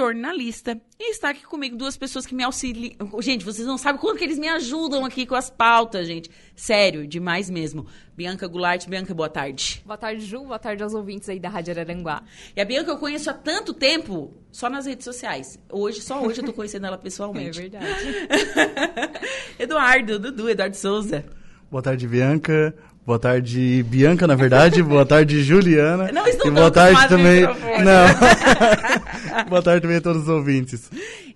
jornalista. E está aqui comigo duas pessoas que me auxiliam. Gente, vocês não sabem quanto que eles me ajudam aqui com as pautas, gente. Sério, demais mesmo. Bianca Goulart. Bianca, boa tarde. Boa tarde, Ju. Boa tarde aos ouvintes aí da Rádio Araranguá. E a Bianca eu conheço há tanto tempo, só nas redes sociais. Hoje, só hoje eu tô conhecendo ela pessoalmente. É verdade. Eduardo, Dudu, Eduardo Souza. Boa tarde, Bianca. Boa tarde, Bianca, na verdade. boa tarde, Juliana. Não estou E boa tarde também. Não. boa tarde também a todos os ouvintes.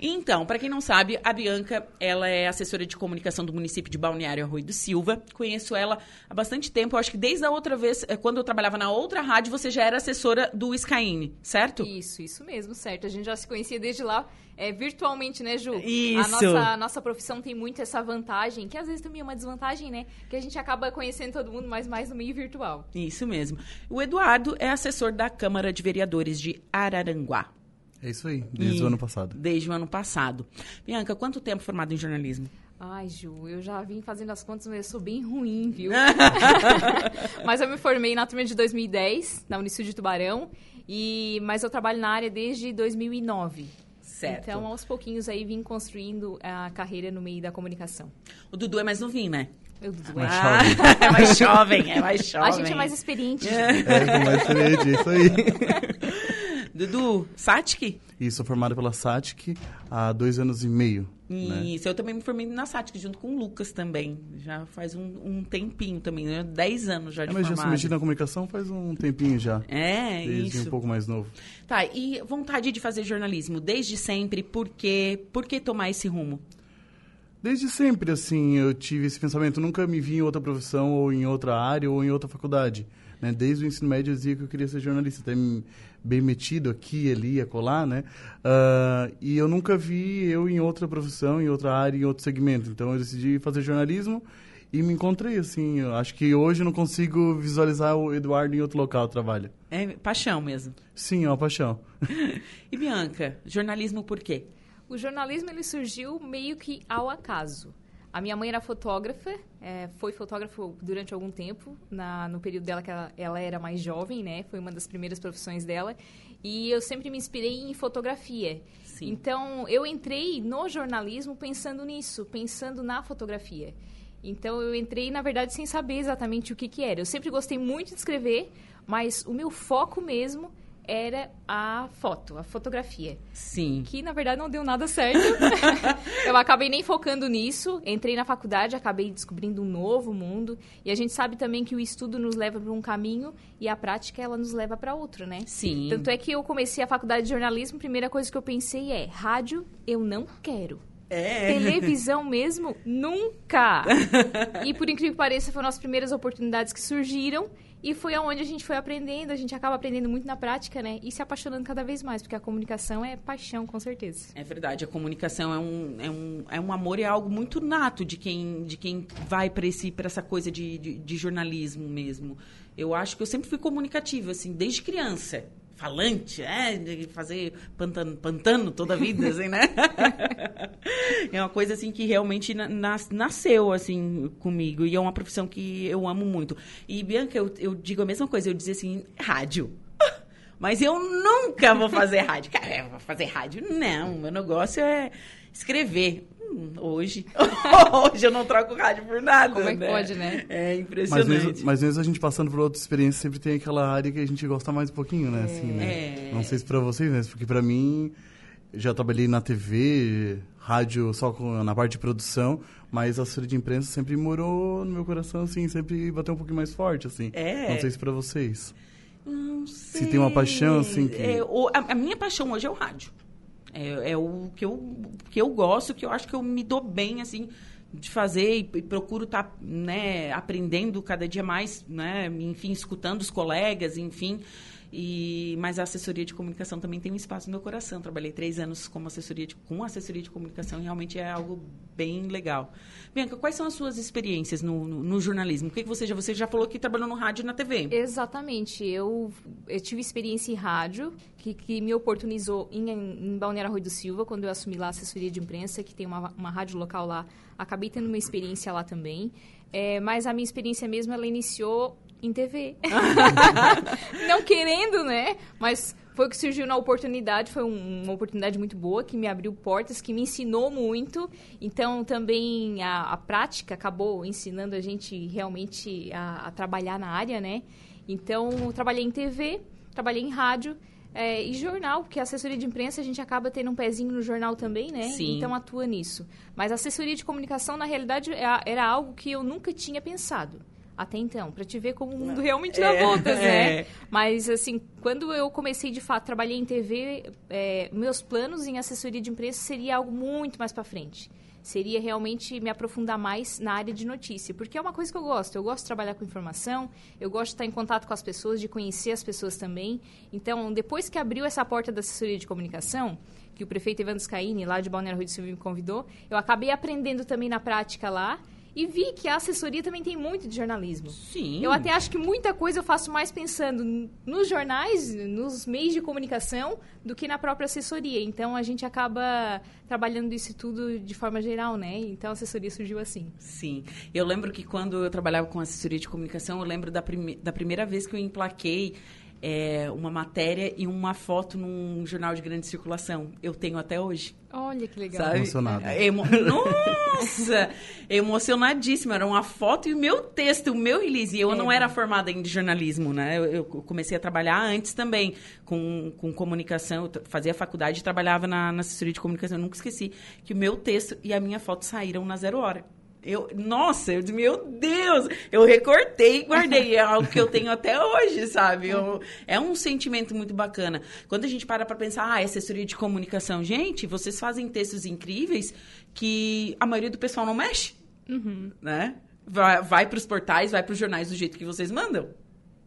Então, para quem não sabe, a Bianca, ela é assessora de comunicação do município de Balneário Arroio do Silva. Conheço ela há bastante tempo. Eu acho que desde a outra vez, eh, quando eu trabalhava na outra rádio, você já era assessora do Skyine, certo? Isso, isso mesmo, certo. A gente já se conhecia desde lá, é, virtualmente, né, Ju? Isso. A nossa, a nossa profissão tem muito essa vantagem, que às vezes também é uma desvantagem, né? Que a gente acaba conhecendo todo mundo, mas mais no meio virtual. Isso mesmo. O Eduardo é assessor da Câmara de Vereadores de Araranguá. É isso aí, desde E- o ano passado. Desde o ano passado. Bianca, quanto tempo formado em jornalismo? Ai, Ju, eu já vim fazendo as contas, mas eu sou bem ruim, viu? mas eu me formei na turma de 2010, na Unicil de Tubarão, e mas eu trabalho na área desde 2009. Certo. Então, aos pouquinhos aí vim construindo a carreira no meio da comunicação. O Dudu é mais novinho, né? Eu, Dudu, Mais é. Ah, é mais jovem, é mais jovem. A gente é mais experiente. É, com mais experiente, é isso aí. Dudu, Satic? Sou formado pela SATIC há dois anos e meio. né? Isso, eu também me formei na Satic, junto com o Lucas também. Já faz um, um tempinho também, né? 10 anos já É, de mas já se formado. na comunicação faz um tempinho já. É, Desde isso. um pouco mais novo. Tá, e vontade de fazer jornalismo desde sempre, por quê? Por que tomar esse rumo? Desde sempre, assim, eu tive esse pensamento. Nunca me vi em outra profissão, ou em outra área, ou em outra faculdade. Né? Desde o ensino médio eu dizia que eu queria ser jornalista. Até me- bem metido aqui, ali, acolá, né? Ah, e eu nunca vi eu em outra profissão, em outra área, em outro segmento. Então eu decidi fazer jornalismo e me encontrei, assim. Eu acho que hoje eu não consigo visualizar o Eduardo em outro local trabalha. É paixão mesmo. Sim, é uma paixão. E Bianca, jornalismo por quê? O jornalismo ele surgiu meio que ao acaso. A minha mãe era fotógrafa, é, foi fotógrafa durante algum tempo, na, no período dela que ela, ela era mais jovem, né? Foi uma das primeiras profissões dela. E eu sempre me inspirei em fotografia. Sim. Então, eu entrei no jornalismo pensando nisso, pensando na fotografia. Então, eu entrei, na verdade, sem saber exatamente o que, que era. Eu sempre gostei muito de escrever, mas o meu foco mesmo era a foto, a fotografia Sim. que na verdade não deu nada certo. eu acabei nem focando nisso. Entrei na faculdade, acabei descobrindo um novo mundo. E a gente sabe também que o estudo nos leva para um caminho e a prática ela nos leva para outro, né? Sim. Tanto é que eu comecei a faculdade de jornalismo, a primeira coisa que eu pensei é: rádio eu não quero. É. Televisão mesmo? Nunca! e por incrível que pareça, foram as primeiras oportunidades que surgiram. E foi aonde a gente foi aprendendo, a gente acaba aprendendo muito na prática, né? E se apaixonando cada vez mais, porque a comunicação é paixão, com certeza. É verdade, a comunicação é um, é um, é um amor e é algo muito nato de quem, de quem vai para essa coisa de, de, de jornalismo mesmo. Eu acho que eu sempre fui comunicativa, assim, desde criança. Falante, é, de fazer pantano, pantano toda a vida, assim, né? é uma coisa, assim, que realmente na- nas- nasceu, assim, comigo. E é uma profissão que eu amo muito. E, Bianca, eu, eu digo a mesma coisa. Eu dizia assim, rádio. Mas eu nunca vou fazer rádio. Cara, eu vou fazer rádio? Não, meu negócio é escrever. Hum, hoje. hoje eu não troco rádio por nada. Como é que pode, né? É Mas impressionante. mesmo, mas mesmo a gente passando por outra experiência, sempre tem aquela área que a gente gosta mais um pouquinho, né? Assim, né? É. Não sei se pra vocês, né? Porque pra mim, já trabalhei na TV, rádio só com, na parte de produção, mas a assessoria de imprensa sempre morou no meu coração, assim, sempre bateu um pouquinho mais forte, assim. É. Não sei se pra vocês. Não Se tem uma paixão, assim, que- É, o- a, a minha paixão hoje é o rádio. É, é o que eu, que eu gosto, que eu acho que eu me dou bem, assim, de fazer e, e procuro estar, né, aprendendo cada dia mais, né, enfim, escutando os colegas, enfim. E, mas a assessoria de comunicação também tem um espaço no meu coração. Trabalhei três anos como assessoria de, com assessoria de comunicação e realmente é algo bem legal. Bianca, quais são as suas experiências no, no, no jornalismo? O que, que você já... Você já falou que trabalhou no rádio e na TV. Exatamente. Eu, eu tive experiência em rádio, que, que me oportunizou em, em Balneário Rui do Silva, quando eu assumi lá a assessoria de imprensa, que tem uma, uma rádio local lá. Acabei tendo uma experiência lá também. É, mas a minha experiência mesmo, ela iniciou em TV. Não querendo, né? Mas foi o que surgiu na oportunidade, foi um, uma oportunidade muito boa, que me abriu portas, que me ensinou muito. Então, também a, a prática acabou ensinando a gente realmente a, a, trabalhar na área, né? Então, eu trabalhei em TV, trabalhei em rádio é, e jornal, porque a assessoria de imprensa a gente acaba tendo um pezinho no jornal também, né? Sim. Então, atua nisso. Mas a assessoria de comunicação, na realidade, é era algo que eu nunca tinha pensado até então, para te ver como o mundo realmente dá é, voltas, né? É. Mas, assim, quando eu comecei, de fato, trabalhei em TV, é, meus planos em assessoria de imprensa seria algo muito mais para frente. Seria realmente me aprofundar mais na área de notícia, porque é uma coisa que eu gosto. Eu gosto de trabalhar com informação, eu gosto de estar em contato com as pessoas, de conhecer as pessoas também. Então, depois que abriu essa porta da assessoria de comunicação, que o prefeito Evandro Scaini, lá de Balneário Rio do Silva, me convidou, eu acabei aprendendo também na prática lá e vi que a assessoria também tem muito de jornalismo. Sim. Eu até acho que muita coisa eu faço mais pensando nos jornais, nos meios de comunicação, do que na própria assessoria. Então a gente acaba trabalhando isso tudo de forma geral, né? Então a assessoria surgiu assim. Sim. Eu lembro que quando eu trabalhava com assessoria de comunicação, eu lembro da, prime da primeira vez que eu emplaquei é, uma matéria e uma foto num jornal de grande circulação. Eu tenho até hoje. Olha que legal. Sabe? Emocionado. É, emo... Nossa! emocionadíssima. Era uma foto e o meu texto, o meu release. E eu é. não era formada em jornalismo, né? Eu, eu, comecei a trabalhar antes também com, com comunicação. Eu fazia faculdade e trabalhava na, na assessoria de comunicação. Eu nunca esqueci que o meu texto e a minha foto saíram na zero hora. Eu, nossa, eu disse, meu Deus, eu recortei e guardei. É algo que eu tenho até hoje, sabe? Eu, é um sentimento muito bacana. Quando a gente para para pensar, ah, assessoria de comunicação. Gente, vocês fazem textos incríveis que a maioria do pessoal não mexe, uhum. né? Vai, vai para os portais, vai para os jornais do jeito que vocês mandam.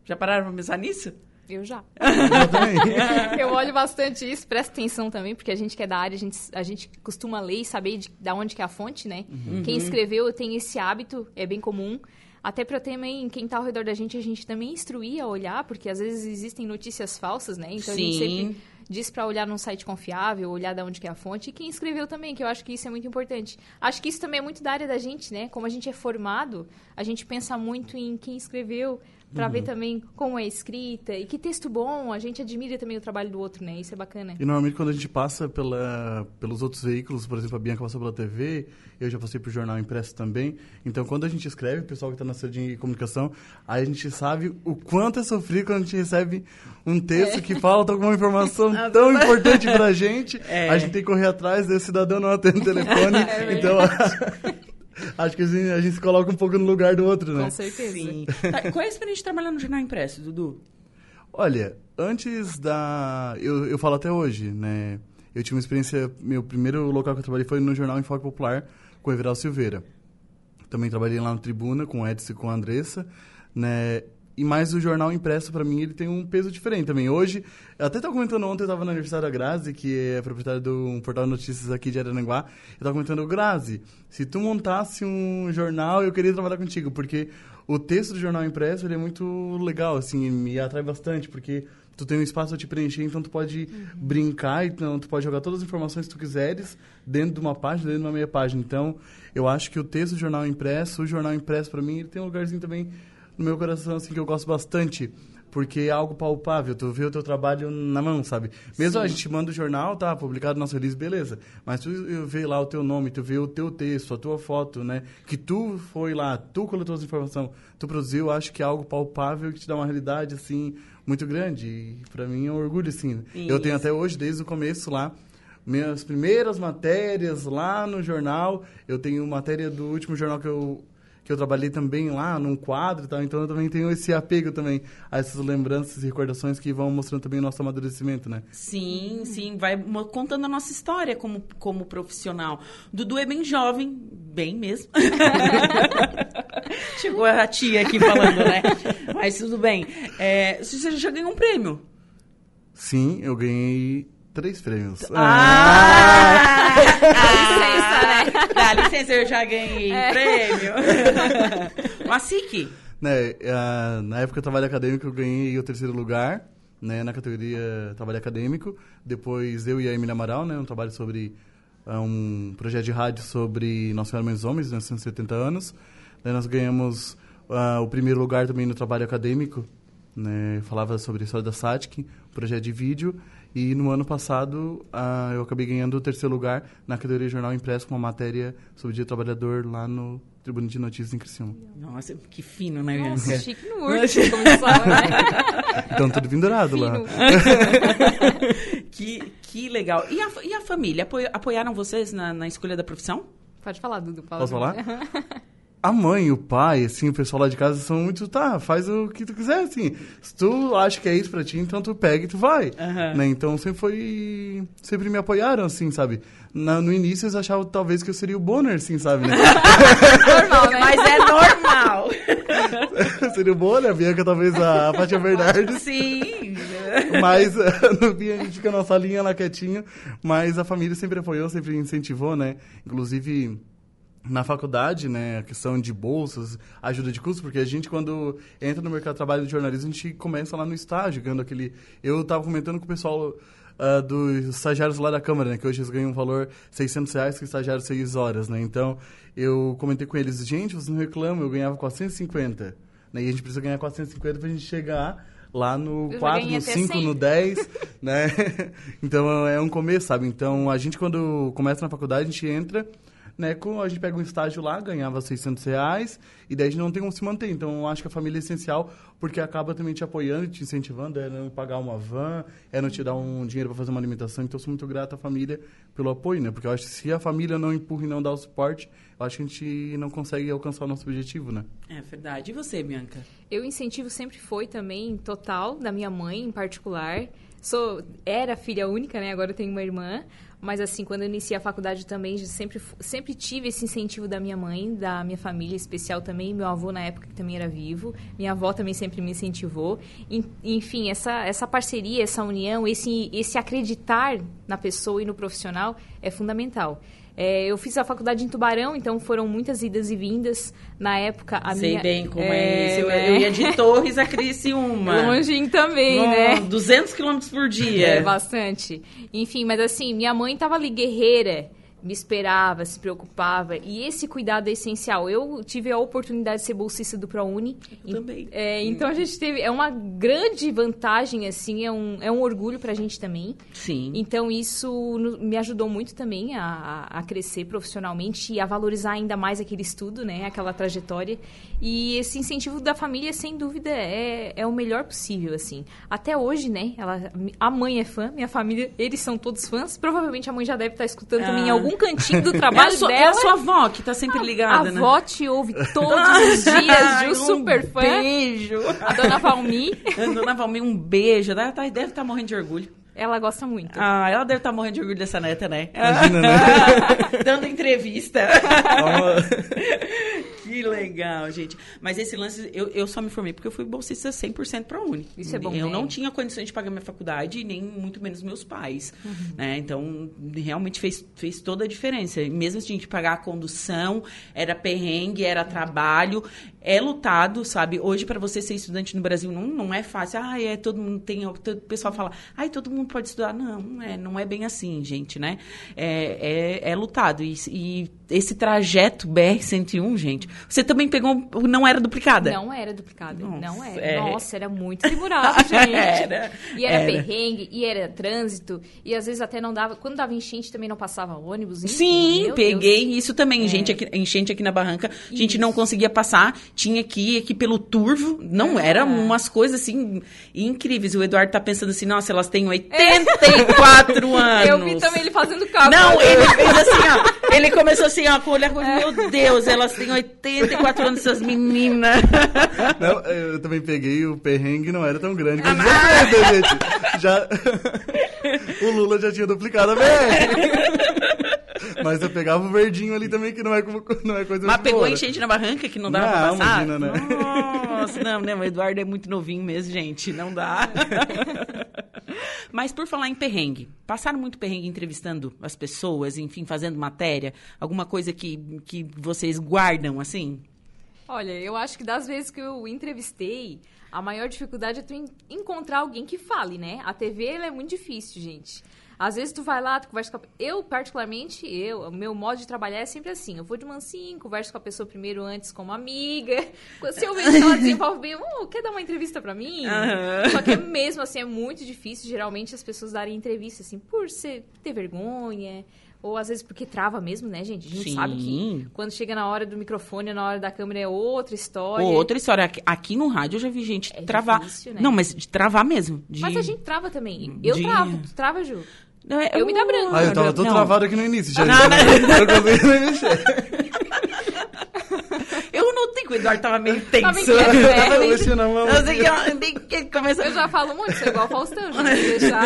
Já pararam para pensar nisso? Eu já. eu olho bastante isso, presta atenção também, porque a gente que é da área, a gente, a gente costuma ler e saber de, de onde que é a fonte, né? Uhum. Quem escreveu tem esse hábito, é bem comum. Até para também, quem está ao redor da gente, a gente também instruir a olhar, porque às vezes existem notícias falsas, né? Então Sim. a gente sempre diz para olhar num site confiável, olhar de onde que é a fonte, e quem escreveu também, que eu acho que isso é muito importante. Acho que isso também é muito da área da gente, né? Como a gente é formado, a gente pensa muito em quem escreveu, para uhum. ver também como é escrita e que texto bom, a gente admira também o trabalho do outro, né? Isso é bacana. E normalmente quando a gente passa pela, pelos outros veículos, por exemplo, a Bianca passou pela TV, eu já passei por jornal impresso também. Então quando a gente escreve, o pessoal que está na sede de comunicação, aí a gente sabe o quanto é sofrido quando a gente recebe um texto é. que falta alguma informação tão importante para a gente. É. A gente tem que correr atrás, o cidadão não atende o telefone. É então Acho que assim, a gente se coloca um pouco no lugar do outro, né? Com certeza. Sim. Tá, qual é a experiência de trabalhar no jornal impresso, Dudu? Olha, antes da... Eu, eu falo até hoje, né? Eu tive uma experiência... Meu primeiro local que eu trabalhei foi no Jornal Enfoque Popular, com o Everaldo Silveira. Também trabalhei lá na Tribuna, com o Edson e com a Andressa, né? E mais o jornal impresso, para mim, ele tem um peso diferente também. Hoje, eu até estava comentando ontem, eu estava no aniversário da Grazi, que é proprietária de um portal de notícias aqui de Araranguá. Eu estava comentando, Grazi, se tu montasse um jornal, eu queria trabalhar contigo, porque o texto do jornal impresso, ele é muito legal, assim, me atrai bastante, porque tu tem um espaço a te preencher, então tu pode uhum. brincar, então tu pode jogar todas as informações que tu quiseres dentro de uma página, dentro de uma meia página. Então, eu acho que o texto do jornal impresso, o jornal impresso, para mim, ele tem um lugarzinho também no meu coração, assim, que eu gosto bastante. Porque é algo palpável, tu vê o teu trabalho na mão, sabe? Mesmo Sim. a gente manda o jornal, tá, publicado no nosso release, beleza. Mas tu vê lá o teu nome, tu vê o teu texto, a tua foto, né? Que tu foi lá, tu coletou as informações, tu produziu, acho que é algo palpável que te dá uma realidade, assim, muito grande. E pra mim é um orgulho, assim. Isso. Eu tenho até hoje, desde o começo lá, minhas primeiras matérias lá no jornal. Eu tenho matéria do último jornal que eu que eu trabalhei também lá num quadro e tal, então eu também tenho esse apego também a essas lembranças e recordações que vão mostrando também o nosso amadurecimento, né? Sim, sim, vai contando a nossa história como, como profissional. Dudu é bem jovem, bem mesmo. Chegou a tia aqui falando, né? Mas tudo bem. É, você já ganhou um prêmio? Sim, eu ganhei três prêmios. Ah! ah! licença, né? Dá licença, eu já ganhei é. prêmio. Uma SIC. Né, uh, na época do trabalho acadêmico, eu ganhei o terceiro lugar, né, na categoria trabalho acadêmico. Depois eu e a Emília Amaral, né, um trabalho sobre uh, um projeto de rádio sobre Nossa Senhora Mães Homens, né, 170 anos. Daí nós ganhamos uh, o primeiro lugar também no trabalho acadêmico, né? Falava sobre a história da SATIC, projeto de vídeo. E no ano passado ah, eu acabei ganhando o terceiro lugar na categoria Jornal Impresso com uma matéria sobre o Dia do Trabalhador lá no Tribunal de Notícias em Criciúma. Nossa, que fino, né, Nossa, chique no urso, como eles falam, né? Então tudo pendurado lá. Que, que legal. E a, e a família? Apoiaram vocês na, na escolha da profissão? Pode falar, Dudu. Fala Posso falar? A mãe, o pai, assim, o pessoal lá de casa são muito, tá, faz o que tu quiser, assim. Se tu acha que é isso pra ti, então tu pega e tu vai. Aham. Né? Então sempre foi. Sempre me apoiaram, assim, sabe? Na- no início eles achavam talvez que eu seria o Bonner, assim, sabe? Né? Normal, né? Mas é normal. seria o Bonner, a Bianca talvez a Fátia Bernardes. Sim. Mas no fim a gente fica na nossa linha lá quietinho. Mas a família sempre apoiou, sempre incentivou, né? Inclusive na faculdade, né, a questão de bolsas, ajuda de custo, porque a gente quando entra no mercado de trabalho de jornalismo, a gente começa lá no estágio, ganhando aquele... Eu tava comentando com o pessoal ah, dos estagiários lá da Câmara, né, que hoje eles ganham um valor 600 reais, que estagiário 6 horas, né, então eu comentei com eles, gente, vocês não reclamam, eu ganhava 450, né, e a gente precisa ganhar 450 pra gente chegar lá no Eu já 4, ganhei no até 5, 100. no 10, né? Então é um começo, sabe? Então a gente quando começa na faculdade, a gente entra, né? Com, a gente pega um estágio lá, ganhava 600 reais, e daí a gente não tem como se manter. Então eu acho que a família é essencial, porque acaba também te apoiando e te incentivando, é não pagar uma van, é não te dar um dinheiro para fazer uma alimentação. Então eu sou muito grato à família pelo apoio, né? Porque eu acho que se a família não empurra e não dá o suporte, eu acho que a gente não consegue alcançar o nosso objetivo, né? É verdade. E você, Bianca? Eu incentivo sempre foi também total da minha mãe em particular. Sou era filha única, né? Agora eu tenho uma irmã, mas assim, quando eu iniciei a faculdade também, sempre sempre tive esse incentivo da minha mãe, da minha família especial também, meu avô na época que também era vivo, minha avó também sempre me incentivou. En- Enfim, essa essa parceria, essa união, esse esse acreditar na pessoa e no profissional é fundamental. É, eu fiz a faculdade em Tubarão, então foram muitas idas e vindas. Na época, a Sei minha... bem como é, isso. Eu, né? eu ia de Torres a Criciúma. Longinho também, Nó, né? 200 quilômetros por dia. É, bastante. Enfim, mas assim, minha mãe tava ali guerreira, me esperava, se preocupava. E esse cuidado é essencial. Eu tive a oportunidade de ser bolsista do ProUni. Eu também. É, então a gente teve. É uma grande vantagem, assim, é um, é um orgulho pra gente também. Sim. Então isso no- me ajudou muito também a, a- crescer profissionalmente e a valorizar ainda mais aquele estudo, né? Aquela trajetória. E esse incentivo da família, sem dúvida, é, é o melhor possível, assim. Até hoje, né? Ela, a mãe é fã, minha família, eles são todos fãs. Provavelmente a mãe já deve estar escutando também em Ah. Cantinho do É a, trabalho sua, é dela. a sua avó que tá sempre ligada, a né? avó te ouve todos os dias, Gil, um super fã. Beijo. A dona Valmi, Dona Valmir, um beijo. Ela tá- deve estar morrendo de orgulho. ela gosta muito. Ah, ela deve estar morrendo de orgulho dessa neta, né? Imagina, né? Dando entrevista. Que legal, gente. Mas esse lance, eu, eu só me formei porque eu fui bolsista 100% para a Uni. Isso é bom, Eu não tinha condições de pagar minha faculdade, nem muito menos meus pais. Né? Então, realmente fez, fez toda a diferença. Mesmo se a gente pagar a condução, era perrengue, era trabalho, é lutado, sabe? Hoje, para você ser estudante no Brasil, não, não é fácil. Ah, é, todo mundo tem. O pessoal fala, ai, todo mundo pode estudar. Não, não é, não é bem assim, gente, né? É, é, é lutado. E, e esse trajeto BR-101, gente, você também pegou. Não era duplicada? Não era duplicado, Nossa, não era. é. Nossa, era muito demorado, gente. Era, E era, era. perrengue, e era trânsito, e às vezes até não dava. Quando dava enchente também não passava ônibus. enfim, Sim, peguei Deus. isso também. Gente aqui, enchente aqui na barranca. A gente Isso. não conseguia passar. Tinha que ir aqui pelo turvo. Não, É. era umas coisas assim incríveis. O Eduardo tá pensando assim, nossa, elas têm 84 anos. Eu vi também ele fazendo cálculo. Não, ele fez assim, ó. Ele começou assim, ó, com o olhar, meu Deus, elas têm 84 anos, essas meninas. Não, eu também peguei o perrengue, não era tão grande Ah, quanto você, gente. Já... o Lula já tinha duplicado a BR. Mas eu pegava o verdinho ali também, que não é, como- não é coisa Mas pegou boa. enchente na barranca que não dava Não, pra passar? imagina, né? Nossa, não, né? O Eduardo é muito novinho mesmo, gente. Não dá. Mas por falar em perrengue, passaram muito perrengue entrevistando as pessoas, enfim, fazendo matéria? Alguma coisa que, que vocês guardam, assim? Olha, eu acho que das vezes que eu entrevistei, a maior dificuldade é tu en- encontrar alguém que fale, né? A TV é muito difícil, gente. Às vezes tu vai lá, tu conversa com a... Eu, particularmente, eu, o meu modo de trabalhar é sempre assim. Eu vou de mansinho, converso com a pessoa primeiro antes como amiga. Se eu vejo que ela desenvolve bem, oh, quer dar uma entrevista pra mim? Aham. Só que mesmo assim, é muito difícil, geralmente, as pessoas darem entrevista, assim, por ser, ter vergonha... Ou às vezes porque trava mesmo, né, gente? A gente Sim. sabe que quando chega na hora do microfone, na hora da câmera é outra história. Outra história. Aqui, aqui no rádio eu já vi gente É travar. difícil, né? Não, mas de travar mesmo. De... Mas a gente trava também. Eu de- travo. Tu trava, Ju? Não, é- eu me dá branco. Ah, eu tava todo travado aqui no início. Já, Não, já, não. eu notei que o Eduardo tava meio tenso. Tava inquieto, né? tava Nem- mexendo a mão. Eu sei que eu, nem que começou... Eu já falo muito, sou igual o Faustão, já deixar.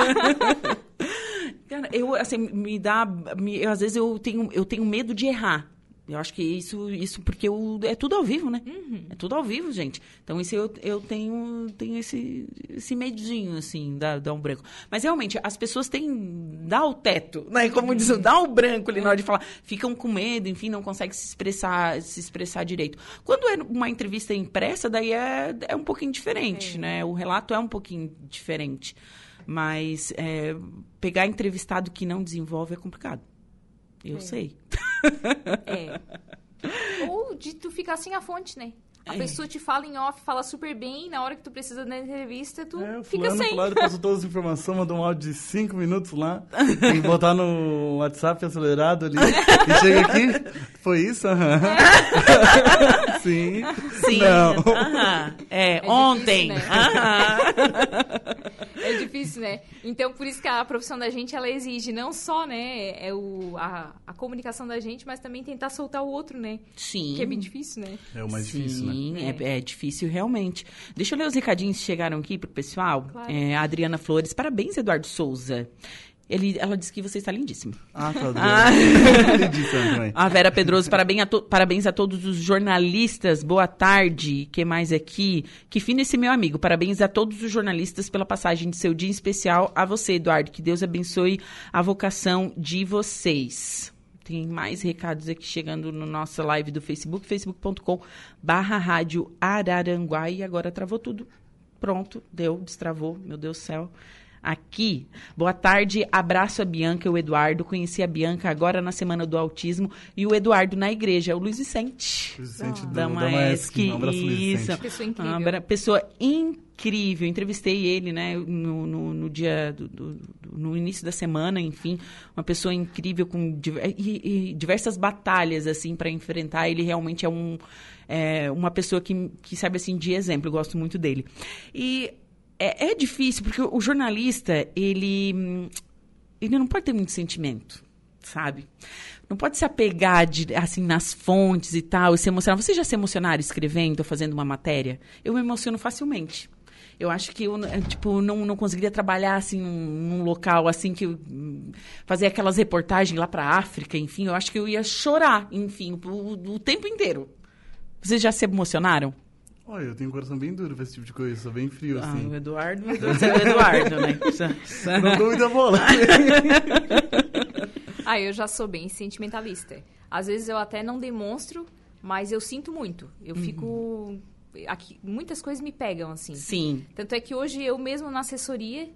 Cara, eu, assim, me dá... me- eu, às vezes eu tenho, eu tenho medo de errar. Eu acho que isso, isso porque é tudo ao vivo, né? É tudo ao vivo, gente. Então, isso eu, eu tenho, tenho esse, esse medinho, assim, da, da um branco. Mas, realmente, as pessoas têm... Dá o teto, né? Como diz, dá o branco ali na hora de falar. Ficam com medo, enfim, não conseguem se expressar, se expressar direito. Quando é uma entrevista impressa, daí é, é um pouquinho diferente, né? O relato é um pouquinho diferente. Mas é, pegar entrevistado que não desenvolve é complicado. Eu É. sei. É. Ou de tu ficar sem a fonte, né? A É. pessoa te fala em off, fala super bem, na hora que tu precisa da entrevista, tu É, o fica fulano, sem. fulano passou todas as informações, mandou um áudio de 5 minutos lá. Tem que botar no WhatsApp acelerado ali. E chega aqui, foi isso? Aham. Sim. Sim. Não. É, difícil, ontem. né? aham. É difícil, né? Então, por isso que a profissão da gente, ela exige não só, né, é o, a, a comunicação da gente, mas também tentar soltar o outro, né? Sim. Que é bem difícil, né? É o mais difícil, né? Sim, é, é difícil realmente. Deixa eu ler os recadinhos que chegaram aqui pro pessoal. Claro. É, a Adriana Flores, parabéns, Eduardo Souza. Ele, ela disse que você está lindíssimo. Ah, tá. Ah. A Vera Pedroso, parabéns a, to- parabéns a todos os jornalistas. Boa tarde. que mais aqui? Que fino esse meu amigo. Parabéns a todos os jornalistas pela passagem de seu dia em especial. A você, Eduardo. Que Deus abençoe a vocação de vocês. Tem mais recados aqui chegando no nossa live do Facebook, facebook.com barra rádio Araranguá. E agora travou tudo. Pronto, deu, destravou. Meu Deus do céu. Aqui, boa tarde, abraço a Bianca e o Eduardo. Conheci a Bianca agora na semana do autismo e o Eduardo na igreja, o Luiz Vicente. Luiz Vicente do, Da da Maesc. Um abraço, Luiz isso. Vicente. Pessoa incrível. Ah, bra- pessoa incrível. Entrevistei ele, né, no, no, no dia, do, do- do- no início da semana, enfim. Uma pessoa incrível com diver- e- e diversas batalhas, assim, para enfrentar. Ele realmente é um... é uma pessoa que, que serve, assim, de exemplo. Eu gosto muito dele. E é, é difícil, porque o jornalista, ele... Ele não pode ter muito sentimento, sabe? Não pode se apegar de- assim nas fontes e tal, e se emocionar. Vocês já se emocionaram escrevendo ou fazendo uma matéria? Eu me emociono facilmente. Eu acho que eu eh, tipo, não, não conseguiria trabalhar assim num, num local assim que eu, fazer aquelas reportagens lá para África, enfim, eu acho que eu ia chorar, enfim, o, o tempo inteiro. Vocês já se emocionaram? Olha, eu tenho um coração bem duro pra esse tipo de coisa, sou bem frio, Ah, assim. o Eduardo, meu Deus, é o Eduardo, né? Não dou muita bola. Ah, eu já sou bem sentimentalista. Às vezes eu até não demonstro, mas eu sinto muito. Eu fico. Aqui, muitas coisas me pegam, assim. Sim. Tanto é que hoje eu mesmo na assessoria,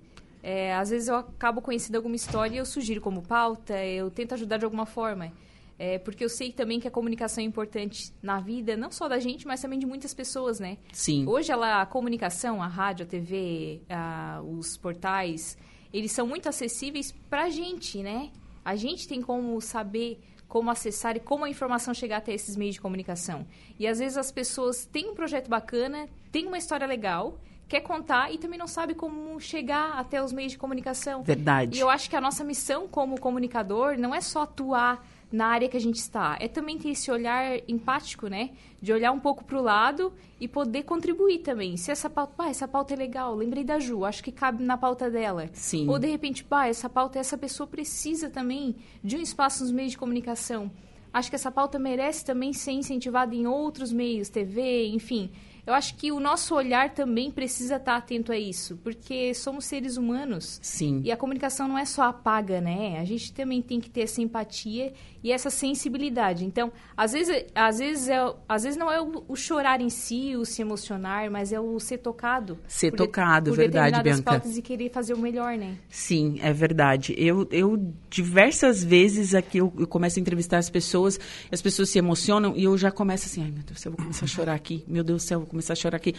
é, às vezes eu acabo conhecendo alguma história e eu sugiro como pauta, eu tento ajudar de alguma forma. É, porque eu sei também que a comunicação é importante na vida, não só da gente, mas também de muitas pessoas, né? Sim. Hoje ela, a comunicação, a rádio, a TV, a- os portais, eles são muito acessíveis pra gente, né? A gente tem como saber como acessar e como a informação chegar até esses meios de comunicação. E às vezes as pessoas têm um projeto bacana, têm uma história legal, quer contar e também não sabe como chegar até os meios de comunicação. Verdade. E eu acho que a nossa missão como comunicador não é só atuar na área que a gente está, é também ter esse olhar empático, né? De olhar um pouco para o lado e poder contribuir também. Se essa pauta, pá, essa pauta é legal, lembrei da Ju, acho que cabe na pauta dela. Sim. Ou de repente, pá, essa pauta, essa pessoa precisa também de um espaço nos meios de comunicação. Acho que essa pauta merece também ser incentivada em outros meios, TV, enfim. Eu acho que o nosso olhar também precisa estar atento a isso, porque somos seres humanos. Sim. E a comunicação não é só apaga, né? A gente também tem que ter essa empatia e essa sensibilidade. Então, às vezes, às vezes, é, às vezes não é o, o chorar em si, o se emocionar, mas é o ser tocado. Ser por tocado, por verdade, Bianca. e querer fazer o melhor, né? Sim, é verdade. Eu, eu diversas vezes aqui eu, eu começo a entrevistar as pessoas, as pessoas se emocionam e eu já começo assim, ai meu Deus, eu vou começar a chorar aqui. Meu Deus do céu, começar a chorar aqui.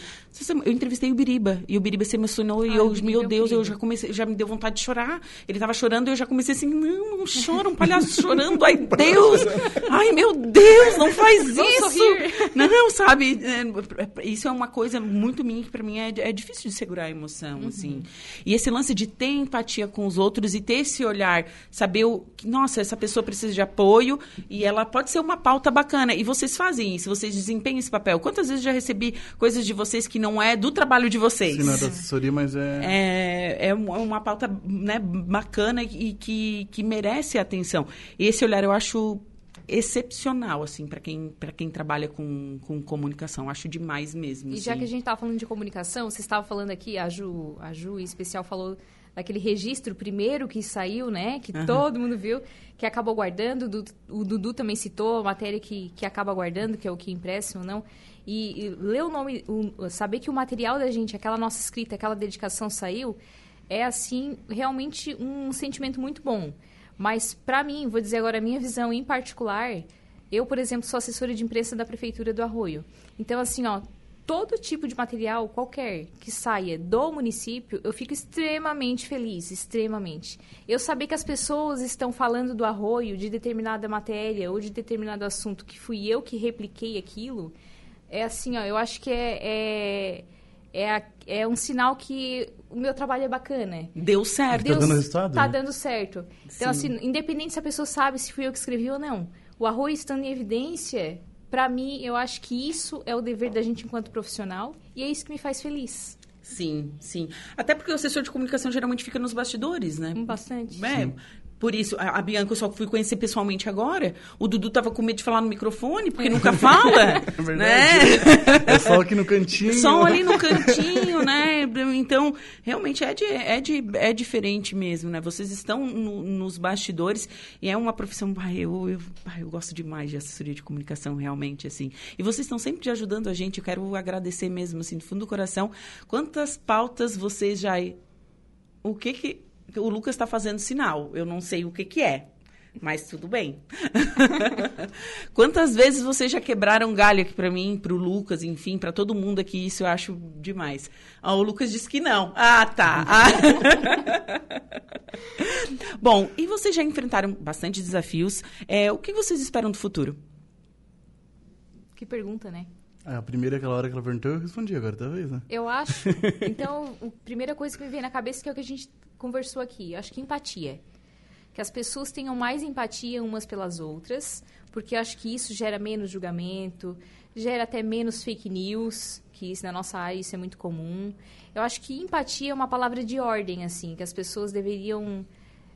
Eu entrevistei o Biriba e o Biriba se emocionou e Ai, eu, o Biriba meu é Deus, eu já comecei, já me deu vontade de chorar. Ele tava chorando e eu já comecei assim, não, não chora, um palhaço chorando, ai Deus, ai meu Deus, não faz isso. sorrir. Não, sabe, é, isso é uma coisa muito minha que pra mim é, é difícil de segurar a emoção, assim. E esse lance de ter empatia com os outros e ter esse olhar, saber o que, nossa, essa pessoa precisa de apoio e ela pode ser uma pauta bacana. E vocês fazem isso, vocês desempenham esse papel. Quantas vezes eu já recebi coisas de vocês que não é do trabalho de vocês? Sim, não é da assessoria, mas é... É, é é uma pauta né, bacana e que, que merece atenção. E esse olhar eu acho excepcional, assim, para quem, pra quem trabalha com, com comunicação. Acho demais mesmo. E já assim. que a gente estava falando de comunicação, você estava falando aqui, a Ju, a Ju em especial falou daquele registro primeiro que saiu, né? Que todo mundo viu, que acabou guardando. O Dudu, o Dudu também citou a matéria que, que acaba guardando, que é o que impressa ou não. E, e ler o nome, o- saber que o material da gente, aquela nossa escrita, aquela dedicação saiu, é assim, realmente um sentimento muito bom. Mas, para mim, vou dizer agora a minha visão em particular, eu, por exemplo, sou assessora de imprensa da Prefeitura do Arroio. Então, assim, ó, todo tipo de material, qualquer, que saia do município, eu fico extremamente feliz, extremamente. Eu saber que as pessoas estão falando do Arroio, de determinada matéria ou de determinado assunto, que fui eu que repliquei aquilo, é assim, ó, eu acho que é... é é, a- é um sinal que o meu trabalho é bacana. Deu certo. Tá dando resultado, Tá né? dando certo. Então, Sim. assim, independente se a pessoa sabe se fui eu que escrevi ou não, o arroz estando em evidência, pra mim, eu acho que isso é o dever da gente enquanto profissional e é isso que me faz feliz. Sim, sim. Até porque o assessor de comunicação geralmente fica nos bastidores, né? Bastante. É, por isso, a, a Bianca eu só fui conhecer pessoalmente agora. O Dudu tava com medo de falar no microfone, porque nunca fala. É verdade. né? É só aqui no cantinho. Só ali no cantinho, né? Então, realmente é, de, é, de, é diferente mesmo, né? Vocês estão no- nos bastidores e é uma profissão. Ai, eu, eu, ai, eu gosto demais de assessoria de comunicação, realmente, assim. E vocês estão sempre ajudando a gente. Eu quero agradecer mesmo, assim, do fundo do coração. Quantas pautas vocês já. O que que. O Lucas está fazendo sinal. Eu não sei o que que é. Mas tudo bem. Quantas vezes vocês já quebraram galho aqui pra mim, pro Lucas, enfim, pra todo mundo aqui? Isso eu acho demais. Ah, o Lucas disse que não. Ah, tá. Ah. Bom, e vocês já enfrentaram bastante desafios. É, o que vocês esperam do futuro? Que pergunta, né? Ah, a primeira, aquela hora que ela perguntou, eu respondi agora, talvez, né? Eu acho. Então, a primeira coisa que me vem na cabeça que é o que a gente conversou aqui. Acho que empatia. Que as pessoas tenham mais empatia umas pelas outras, porque acho que isso gera menos julgamento, gera até menos fake news, que isso na nossa área isso é muito comum. Eu acho que empatia é uma palavra de ordem, assim, que as pessoas deveriam.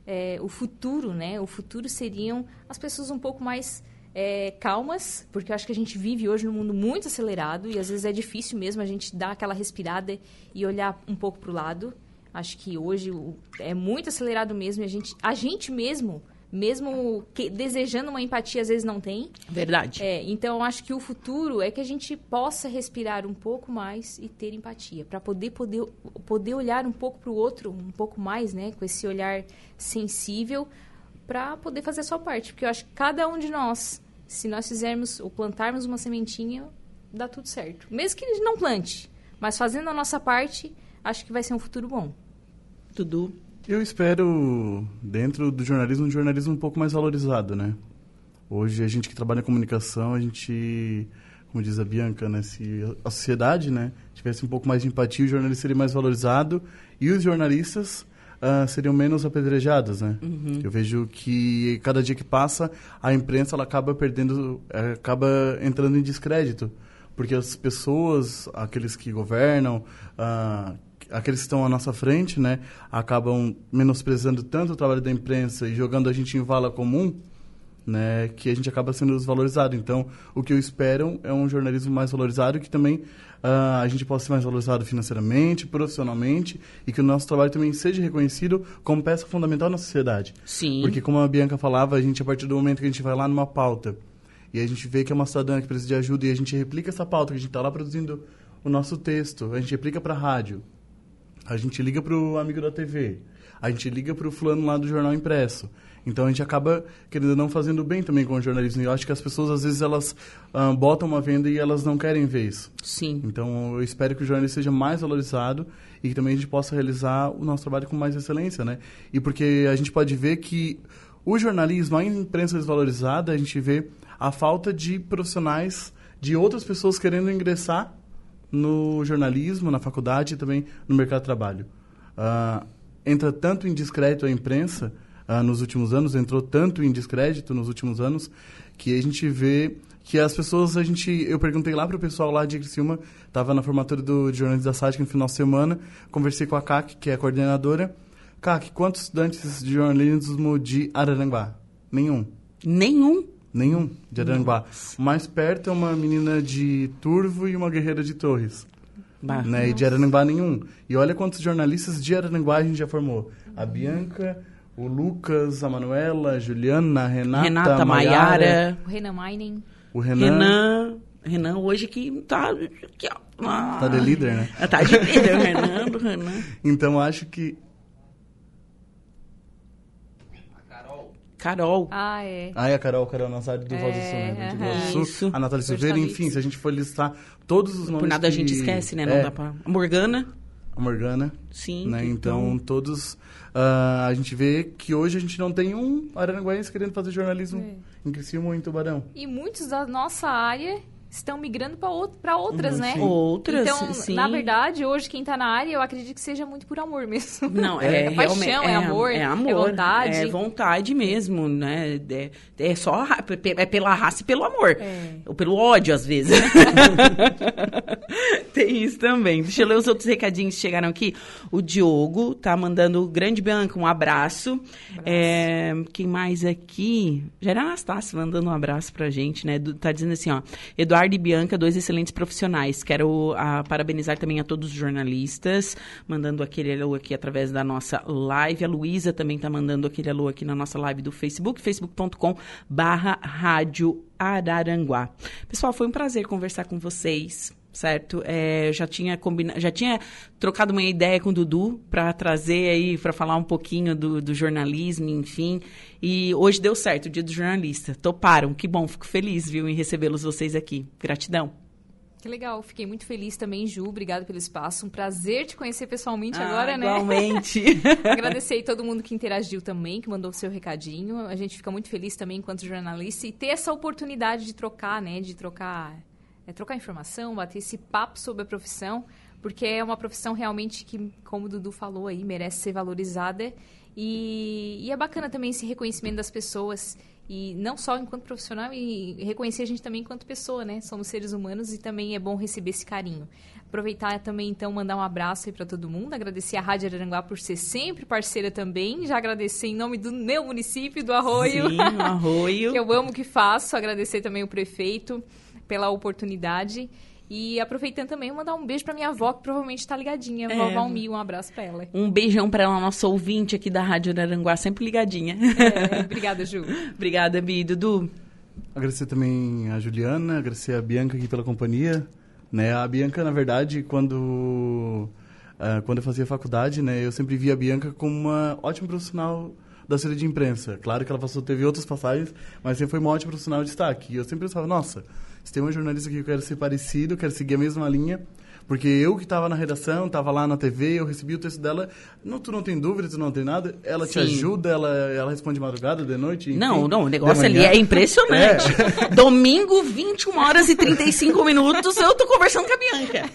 é, o futuro, né? O futuro seriam as pessoas um pouco mais é, calmas, porque eu acho que a gente vive hoje num mundo muito acelerado e às vezes é difícil mesmo a gente dar aquela respirada e olhar um pouco para o lado. Acho que hoje é muito acelerado mesmo e a gente, a gente mesmo, mesmo que- desejando uma empatia, às vezes não tem. Verdade. É, então acho que o futuro é que a gente possa respirar um pouco mais e ter empatia, para poder, poder poder olhar um pouco para o outro, um pouco mais, né, com esse olhar sensível, para poder fazer a sua parte, porque eu acho que cada um de nós, se nós fizermos ou plantarmos uma sementinha, dá tudo certo. Mesmo que a gente não plante, mas fazendo a nossa parte, acho que vai ser um futuro bom. Dudu. Eu espero, dentro do jornalismo, um jornalismo um pouco mais valorizado, né? Hoje, a gente que trabalha em comunicação, a gente, como diz a Bianca, né? Se a sociedade, né, tivesse um pouco mais de empatia, o jornalista seria mais valorizado e os jornalistas ah, seriam menos apedrejados, né? Eu vejo que cada dia que passa, a imprensa ela acaba perdendo, eh, acaba entrando em descrédito, porque as pessoas, aqueles que governam, ah, aqueles que estão à nossa frente, né, acabam menosprezando tanto o trabalho da imprensa e jogando a gente em vala comum, né, que a gente acaba sendo desvalorizado. Então, o que eu espero é um jornalismo mais valorizado que também uh, a gente possa ser mais valorizado financeiramente, profissionalmente e que o nosso trabalho também seja reconhecido como peça fundamental na sociedade. Sim. Porque, como a Bianca falava, a gente, a partir do momento que a gente vai lá numa pauta e a gente vê que é uma cidadã que precisa de ajuda e a gente replica essa pauta, que a gente está lá produzindo o nosso texto, a gente replica para a rádio, a gente liga para o amigo da TV, a gente liga para o fulano lá do jornal impresso. Então a gente acaba, querendo não, fazendo bem também com o jornalismo. E eu acho que as pessoas, às vezes, elas uh, botam uma venda e elas não querem ver isso. Sim. Então eu espero que o jornalismo seja mais valorizado e que também a gente possa realizar o nosso trabalho com mais excelência, né? E porque a gente pode ver que o jornalismo, a imprensa desvalorizada, a gente vê a falta de profissionais, de outras pessoas querendo ingressar no jornalismo, na faculdade e também no mercado de trabalho. Uh, entra tanto em discreto a imprensa ah, nos últimos anos, entrou tanto em descrédito nos últimos anos, que a gente vê que as pessoas, a gente, eu perguntei lá para o pessoal lá de Criciúma, estava na formatura do de jornalismo da SATIC no final de semana, conversei com a CAC, que é a coordenadora. CAC, quantos estudantes de jornalismo de Araranguá? Nenhum. Nenhum? Nenhum, de Araranguá. Mais perto é uma menina de Turvo e uma guerreira de Torres. Bah. Né? E de Araranguá nenhum. E olha quantos jornalistas de Araranguá a gente já formou. A Bianca, o Lucas, a Manuela, a Juliana, a Renata, Renata a Maiara. O Renan Mining. o Renan. Renan. Renan hoje que tá. Ó. Ah, Tá de líder, né? Tá de líder, o Renan, do Renan. Então acho que. Carol. Ah, é. Ah, e a Carol, Carol Nazário do Voz do Sul, né? Do do Sul. Isso. A Natália Silveira, enfim, se a gente for listar todos os nomes. Por nada a que- gente esquece, né? Não é, dá pra. A Morgana. A Morgana. Sim. né? Então, todos. ah, a gente vê que hoje a gente não tem um araranguaense querendo fazer jornalismo É. em Criciúma ou em Tubarão. E muitos da nossa área estão migrando para outras, Uhum, né? sim. Outras, Então, sim. na verdade, hoje quem tá na área, eu acredito que seja muito por amor mesmo. Não, é, É paixão, realmente- é amor, é, é amor, vontade. É vontade mesmo, né? É, é só é pela raça e pelo amor. É. Ou pelo ódio, às vezes. Tem isso também. Deixa eu ler os outros recadinhos que chegaram aqui. O Diogo tá mandando grande Bianca um abraço. É, quem mais aqui? Já era Anastácio mandando um abraço pra gente, né? Tá dizendo assim, ó. Eduardo e Bianca, dois excelentes profissionais. Quero ah, parabenizar também a todos os jornalistas, mandando aquele alô aqui através da nossa live. A Luísa também tá mandando aquele alô aqui na nossa live do Facebook, facebook.com barra rádio Araranguá. Pessoal, foi um prazer conversar com vocês. Certo? É, já tinha combina... já tinha trocado uma ideia com o Dudu para trazer aí, para falar um pouquinho do, do jornalismo, enfim. E hoje deu certo, o dia do jornalista. Toparam, que bom, fico feliz, viu, em recebê-los vocês aqui. Gratidão. Que legal, fiquei muito feliz também, Ju. Obrigada pelo espaço. Um prazer te conhecer pessoalmente Ah, agora, né? Igualmente. Agradecer aí todo mundo que interagiu também, que mandou o seu recadinho. A gente fica muito feliz também enquanto jornalista e ter essa oportunidade de trocar, né? De trocar, é, trocar informação, bater esse papo sobre a profissão, porque é uma profissão realmente que, como o Dudu falou aí, merece ser valorizada. E, e é bacana também esse reconhecimento das pessoas. E não só enquanto profissional, e reconhecer a gente também enquanto pessoa, né? Somos seres humanos e também é bom receber esse carinho. Aproveitar também, então, mandar um abraço aí para todo mundo. Agradecer a Rádio Araranguá por ser sempre parceira também. Já agradecer em nome do meu município, do Arroio. Sim, arroio. que eu amo o que faço. Agradecer também o prefeito pela oportunidade. E aproveitando também, mandar um beijo para minha avó, que provavelmente está ligadinha. É. Vovó Almi, um abraço para ela. Um beijão para ela, nossa ouvinte aqui da Rádio Araranguá, sempre ligadinha. É, obrigada, Ju. Obrigada, Bi. Dudu. Agradecer também a Juliana, agradecer a Bianca aqui pela companhia. Né? A Bianca, na verdade, quando, ah, quando eu fazia faculdade, né, eu sempre via a Bianca como uma ótima profissional da série de imprensa. Claro que ela passou, teve outras passagens, mas sempre foi uma ótima profissional de destaque. E eu sempre pensava, nossa, se tem uma jornalista que eu quero ser parecido, quero seguir a mesma linha, porque eu que estava na redação, estava lá na TV, eu recebi o texto dela, não, tu não tem dúvida, tu não tem nada, ela te Sim. ajuda, ela, ela responde de madrugada, de noite, enfim, Não, não, o negócio ali é impressionante. Domingo, 21 horas e 35 minutos, eu tô conversando com a Bianca.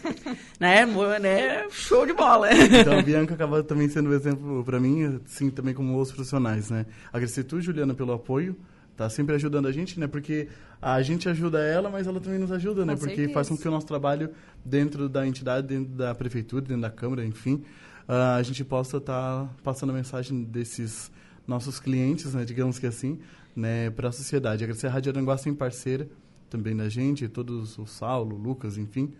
Né, né? Show de bola. Então a Bianca acaba também sendo um exemplo para mim, assim, também como outros profissionais, né? Agradecer tu, Juliana, pelo apoio, tá sempre ajudando a gente, né? Porque a gente ajuda ela, mas ela também nos ajuda, né? Com Porque certeza. faz com que o nosso trabalho dentro da entidade, dentro da prefeitura, dentro da Câmara, enfim, ah, a gente possa estar passando a mensagem desses nossos clientes, né, digamos que assim, né, para a sociedade. Agradecer a Rádio Aranguá, sem parceira também da gente, todos, o Saulo, o Lucas, enfim,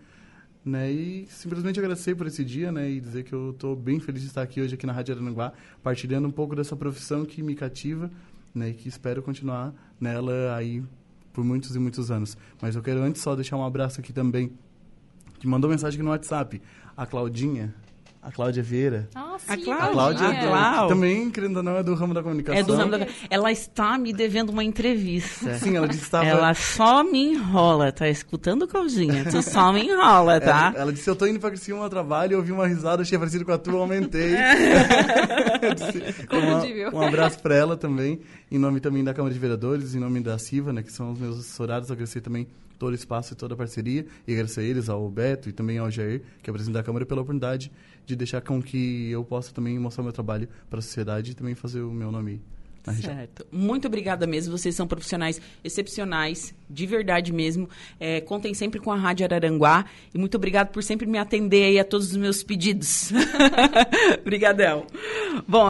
né, e simplesmente agradecer por esse dia, né, e dizer que eu estou bem feliz de estar aqui hoje aqui na Rádio Aranguá, partilhando um pouco dessa profissão que me cativa, né, que espero continuar nela aí por muitos e muitos anos. Mas eu quero antes só deixar um abraço aqui também, que mandou mensagem aqui no WhatsApp, a Claudinha, a Cláudia Vieira. Ah, sim, A Cláudia, A Cláudia, é, que também, querendo ou não, é do ramo da comunicação. É do ramo da... Ela está me devendo uma entrevista. Sim, ela disse que estava... Ela só me enrola, tá escutando, Claudinha? Tu só me enrola, tá? Ela, ela disse, eu tô indo pra Criciúma a trabalho, eu ouvi uma risada, achei parecido com a tua, aumentei. Eu disse, Confundível. um, um abraço pra ela também, em nome também da Câmara de Vereadores, em nome da CIVA, né, que são os meus assessorados, agradecer também todo o espaço e toda a parceria, e agradecer a eles, ao Beto e também ao Jair, que é presidente da Câmara, pela oportunidade de deixar com que eu possa também mostrar meu trabalho para a sociedade e também fazer o meu nome. Certo. Muito obrigada mesmo. Vocês são profissionais excepcionais, de verdade mesmo. É, contem sempre com a Rádio Araranguá. E muito obrigado por sempre me atender aí a todos os meus pedidos. Obrigadão. Bom,